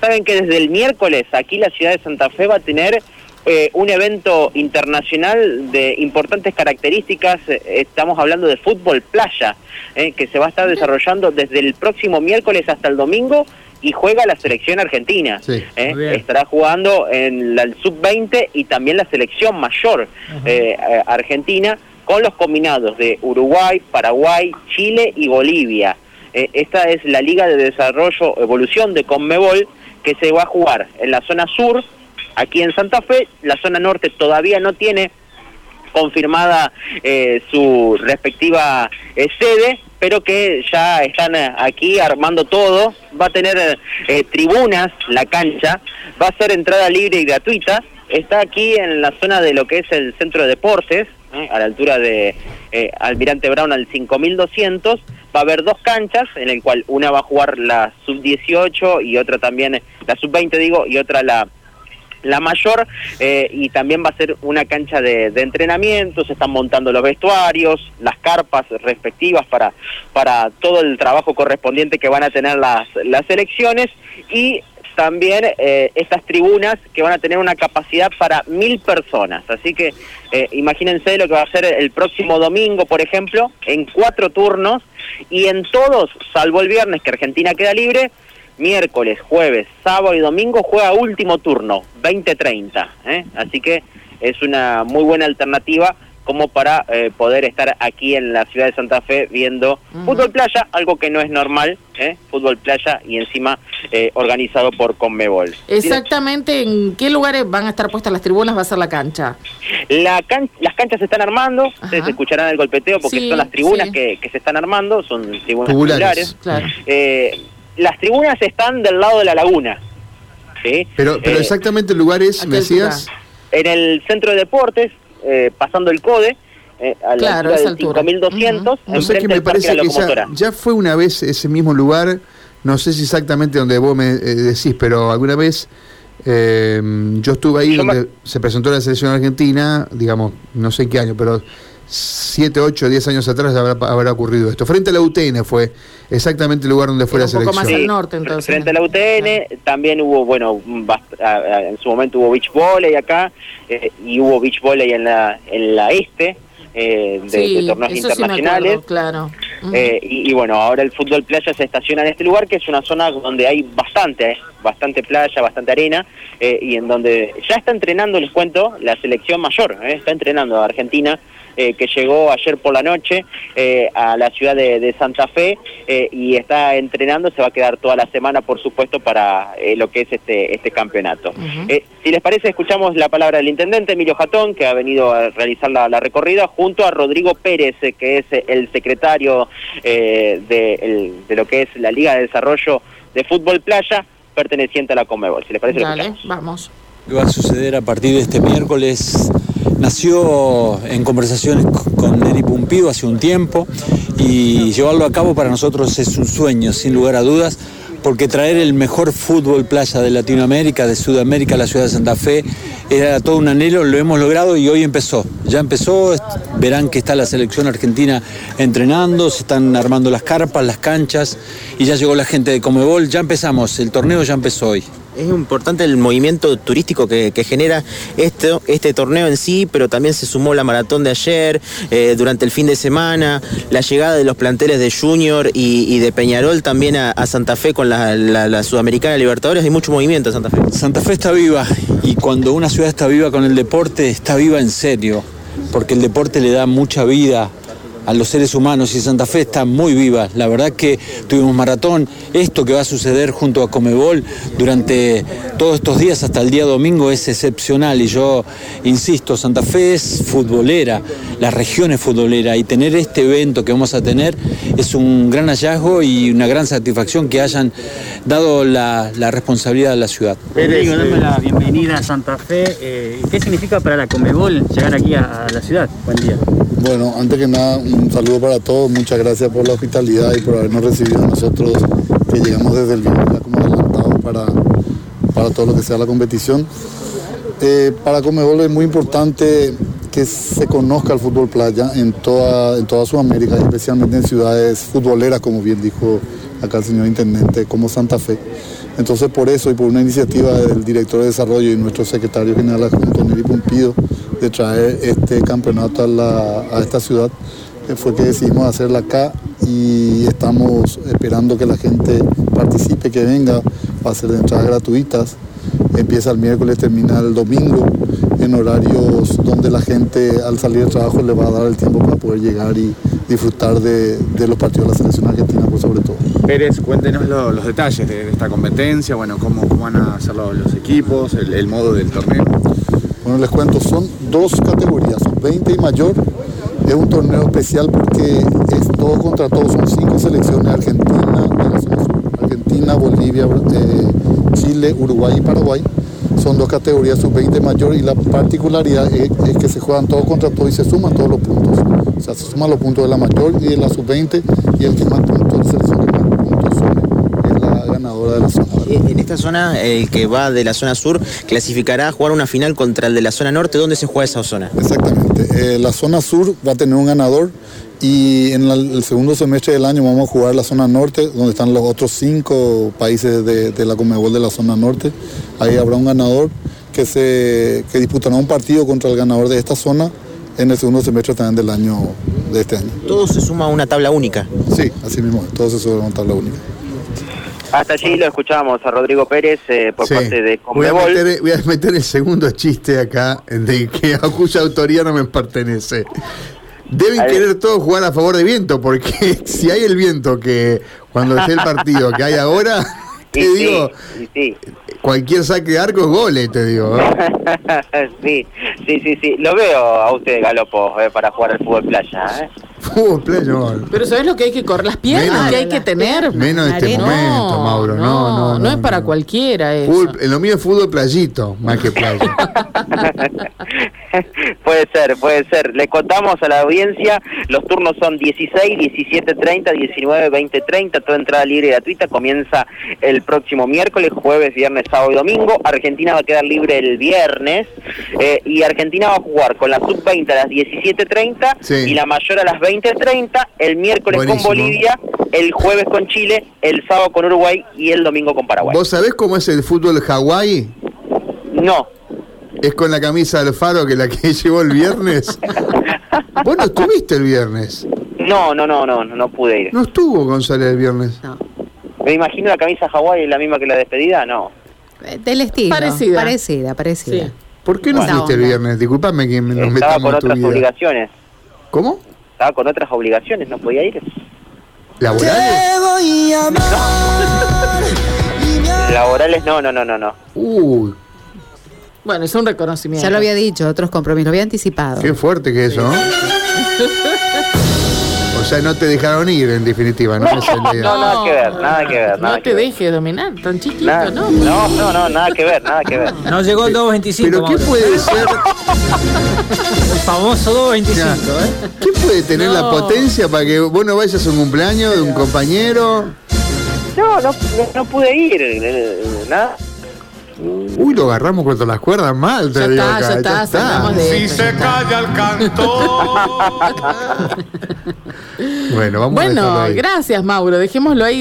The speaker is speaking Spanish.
Saben que desde el miércoles aquí la ciudad de Santa Fe va a tener eh, un evento internacional de importantes características, eh, estamos hablando de fútbol playa, eh, que se va a estar desarrollando desde el próximo miércoles hasta el domingo y juega la selección argentina. Estará jugando en la sub-20 y también la selección mayor argentina con los combinados de Uruguay, Paraguay, Chile y Bolivia. Esta es la Liga de Desarrollo Evolución de Conmebol que se va a jugar en la zona sur aquí en Santa Fe. La zona norte todavía no tiene confirmada eh, su respectiva eh, sede, pero que ya están eh, aquí armando todo. Va a tener tribunas, la cancha, va a ser entrada libre y gratuita. Está aquí en la zona de lo que es el centro de deportes, a la altura de Almirante Brown al 5200. Va a haber dos canchas, en el cual una va a jugar la sub-18 y otra también, la sub-20 digo, y otra la la mayor eh, y también va a ser una cancha de, entrenamiento, se están montando los vestuarios, las carpas respectivas para, para todo el trabajo correspondiente que van a tener las, las elecciones y también eh, estas tribunas que van a tener una capacidad para mil personas. Así que eh, imagínense lo que va a ser el próximo domingo, por ejemplo, en cuatro turnos y en todos, salvo el viernes que Argentina queda libre, miércoles, jueves, sábado y domingo juega último turno, 20-30. ¿eh? Así que es una muy buena alternativa como para eh, poder estar aquí en la ciudad de Santa Fe viendo fútbol playa, algo que no es normal, ¿eh? fútbol playa y encima eh, organizado por Conmebol. Exactamente, ¿en qué lugares van a estar puestas las tribunas? ¿Va a ser la cancha? La las canchas se están armando, ustedes escucharán el golpeteo porque son las tribunas que, se están armando, son tribunas populares. Claro las tribunas están del lado de la laguna. ¿sí? Pero, pero eh, exactamente el lugar es, me decías. En el centro de deportes, eh, pasando el CODE, eh, a la altura del 5200. No sé qué me parece que ya, fue una vez ese mismo lugar, no sé si exactamente donde vos me decís, pero alguna vez yo estuve ahí donde se presentó la selección argentina, digamos, no sé en qué año, pero 7, 8, 10 años atrás habrá, ocurrido esto. Frente a la UTN fue exactamente el lugar donde fue la selección. Un poco más al norte entonces. Frente a la UTN también hubo, bueno, en su momento hubo beach volley acá eh, y hubo beach volley en la, en la este. Eh, de, torneos internacionales. claro. Eh, y, bueno, ahora el fútbol playa se estaciona en este lugar, que es una zona donde hay bastante, bastante playa, bastante arena, y en donde ya está entrenando, les cuento, la selección mayor, está entrenando a Argentina eh, que llegó ayer por la noche eh, a la ciudad de, Santa Fe eh, y está entrenando, se va a quedar toda la semana, por supuesto, para lo que es este, este campeonato. si les parece, escuchamos la palabra del intendente Emilio Jatón, que ha venido a realizar la, recorrida, junto a Rodrigo Pérez, que es el secretario de, lo que es la Liga de Desarrollo de Fútbol Playa, perteneciente a la Comebol. Si les parece, Dale, vamos. ¿Qué va a suceder a partir de este miércoles? Nació en conversaciones con Neri Pumpido hace un tiempo y llevarlo a cabo para nosotros es un sueño, sin lugar a dudas, porque traer el mejor fútbol playa de Latinoamérica, de Sudamérica a la ciudad de Santa Fe, era todo un anhelo, lo hemos logrado y hoy empezó. Ya empezó, verán que está la selección argentina entrenando, se están armando las carpas, las canchas y ya llegó la gente de Comebol, ya empezamos, el torneo ya empezó hoy. Es importante el movimiento turístico que, genera este, este torneo en sí, pero también se sumó la maratón de ayer, eh, durante el fin de semana, la llegada de los planteles de Junior y, de Peñarol también a, Santa Fe con la, Sudamericana Libertadores. Hay mucho movimiento en Santa Fe. Santa Fe está viva y cuando una ciudad está viva con el deporte, está viva en serio, porque el deporte le da mucha vida a los seres humanos y Santa Fe está muy viva. La verdad que tuvimos maratón. Esto que va a suceder junto a Comebol durante todos estos días hasta el día domingo es excepcional y yo insisto, Santa Fe es futbolera, la región es futbolera y tener este evento que vamos a tener es un gran hallazgo y una gran satisfacción que hayan dado la, responsabilidad a la ciudad. Rodrigo, dame la bienvenida a Santa Fe. Eh, ¿Qué significa para la Comebol llegar aquí a la ciudad? Buen día. Bueno, antes que nada, un saludo para todos. Muchas gracias por la hospitalidad y por habernos recibido nosotros, que llegamos desde el viernes como adelantado para, para todo lo que sea la competición. Eh, para Comebol es muy importante que se conozca el fútbol playa en toda, en toda Sudamérica, especialmente en ciudades futboleras, como bien dijo acá el señor intendente, como Santa Fe. Entonces por eso y por una iniciativa del director de desarrollo y nuestro secretario general adjunto Neri Pumpido de traer este campeonato a, esta ciudad, eh, fue que decidimos hacerla acá y estamos esperando que la gente participe, que venga, va a ser de entradas gratuitas. Empieza el miércoles, termina el domingo, en horarios donde la gente al salir del trabajo le va a dar el tiempo para poder llegar y disfrutar de, los partidos de la selección argentina, por sobre todo. Pérez, cuéntenos los detalles de, esta competencia, bueno, cómo, van a ser los, equipos, el, modo del torneo. Bueno, les cuento, son dos categorías, 20 y mayor. Es un torneo especial porque es todo contra todo, son cinco selecciones, Argentina, Argentina, Bolivia, eh, Chile, Uruguay y Paraguay son dos categorías sub-20 mayor y la particularidad es, que se juegan todos contra todos y se suman todos los puntos. O sea, se suman los puntos de la mayor y de la sub-20 y el que más puntos, selección que más puntos es la zona. En esta zona, el que va de la zona sur clasificará a jugar una final contra el de la zona norte. ¿Dónde se juega esa zona? Exactamente. Eh, la zona sur va a tener un ganador y en el segundo semestre del año vamos a jugar la zona norte, donde están los otros cinco países de, la Comebol de la zona norte. Ahí habrá un ganador que, se, que disputará un partido contra el ganador de esta zona en el segundo semestre también del año de este año. ¿Todo se suma a una tabla única? Sí, así mismo, todo se suma a una tabla única. Hasta allí lo escuchábamos a Rodrigo Pérez eh, por parte de Comebol. Voy a, meter, voy a meter el segundo chiste acá, de que a cuya autoría no me pertenece. Deben querer todos jugar a favor de viento, porque si hay el viento que cuando esté el partido que hay ahora, te digo, cualquier saque de arco es goles, te digo. sí, sí, sí, sí. Lo veo a usted, Galopo, eh, para jugar al fútbol playa. ¿eh? Fútbol playa, Pero ¿sabes lo que hay que correr? Las piernas que hay que tener. Menos en este momento, Mauro. No, no, no. es para cualquiera eso. lo mío es fútbol playito, más que playa. puede ser, puede ser. Le contamos a la audiencia, los turnos son 16, 17, 30, 19, 20, 30, toda entrada libre y gratuita, comienza el próximo miércoles, jueves, viernes, sábado y domingo. Argentina va a quedar libre el viernes eh, y Argentina va a jugar con la sub-20 a las 17.30 y la mayor a las 20.30, el miércoles con Bolivia, el jueves con Chile, el sábado con Uruguay y el domingo con Paraguay. ¿Vos sabés cómo es el fútbol Hawái? No. Es con la camisa del faro que la que llevó el viernes. ¿Vos no estuviste el viernes? No, no, no, no, no pude ir. ¿No estuvo González el viernes? No. Me imagino la camisa Hawái la misma que la despedida, no. Eh, del estilo. Parecida. Parecida, parecida. ¿Por qué no fuiste el viernes? Disculpame que nos metamos Estaba con otras obligaciones. ¿Cómo? Estaba con otras obligaciones, no podía ir. ¿Laborales? Laborales no, no, no, no, no. Uy, bueno, es un reconocimiento. Ya lo había dicho, otros compromisos, lo había anticipado. Qué fuerte que eso, ¿no? Sea, no te dejaron ir, en definitiva, ¿no? No, no nada que ver, nada que ver. Nada no te dejes dominar, tan chiquito, ¿no? No, no, no, nada que ver, nada que ver. No llegó el 225. ¿Pero qué puede ser? el famoso 225, ¿eh? ¿Qué puede tener la potencia para que vos no vayas a un cumpleaños de un compañero? No, no, no pude ir, eh, nada. Uy, lo agarramos contra las cuerdas mal, te ya digo está, Ya, está, Si se calla el canto. bueno, vamos bueno, a gracias, Mauro. Dejémoslo ahí.